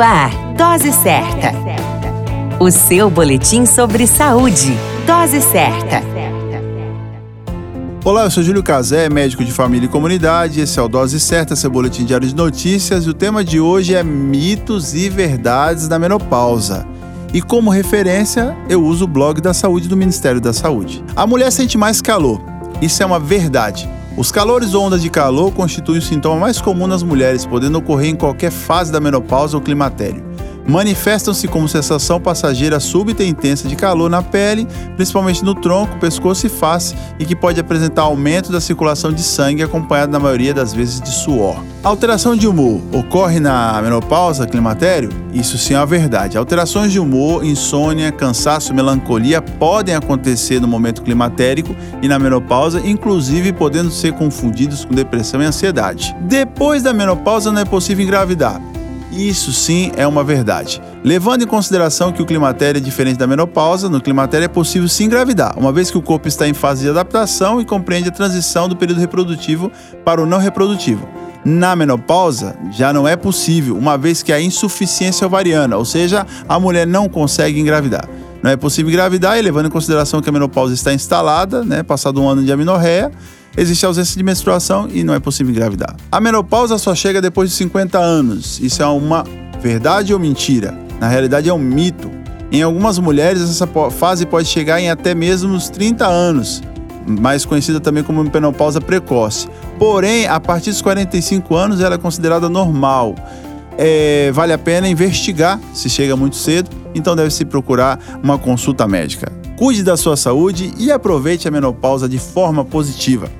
Ar, Dose Certa. O seu boletim sobre saúde. Dose Certa. Olá, eu sou Júlio Cazé, médico de família e comunidade. Esse é o Dose Certa, seu boletim diário de notícias. E o tema de hoje é mitos e verdades da menopausa. E como referência, eu uso o blog da saúde do Ministério da Saúde. A mulher sente mais calor. Isso é uma verdade. Os calores ou ondas de calor constituem o sintoma mais comum nas mulheres, podendo ocorrer em qualquer fase da menopausa ou climatério. Manifestam-se como sensação passageira súbita e intensa de calor na pele, principalmente no tronco, pescoço e face, e que pode apresentar aumento da circulação de sangue, acompanhado na maioria das vezes de suor. Alteração de humor ocorre na menopausa, climatério? Isso sim é a verdade. Alterações de humor, insônia, cansaço, melancolia podem acontecer no momento climatérico e na menopausa, inclusive podendo ser confundidos com depressão e ansiedade. Depois da menopausa não é possível engravidar. Isso sim é uma verdade. Levando em consideração que o climatério é diferente da menopausa, no climatério é possível se engravidar, uma vez que o corpo está em fase de adaptação e compreende a transição do período reprodutivo para o não reprodutivo. Na menopausa, já não é possível, uma vez que há insuficiência ovariana, ou seja, a mulher não consegue engravidar. Não é possível engravidar e levando em consideração que a menopausa está instalada, né, passado um ano de amenorreia, existe ausência de menstruação e não é possível engravidar. A menopausa só chega depois de 50 anos. Isso é uma verdade ou mentira? Na realidade é um mito. Em algumas mulheres essa fase pode chegar em até mesmo os 30 anos, mais conhecida também como menopausa precoce. Porém, a partir dos 45 anos ela é considerada normal. É, vale a pena investigar se chega muito cedo, então deve-se procurar uma consulta médica. Cuide da sua saúde e aproveite a menopausa de forma positiva.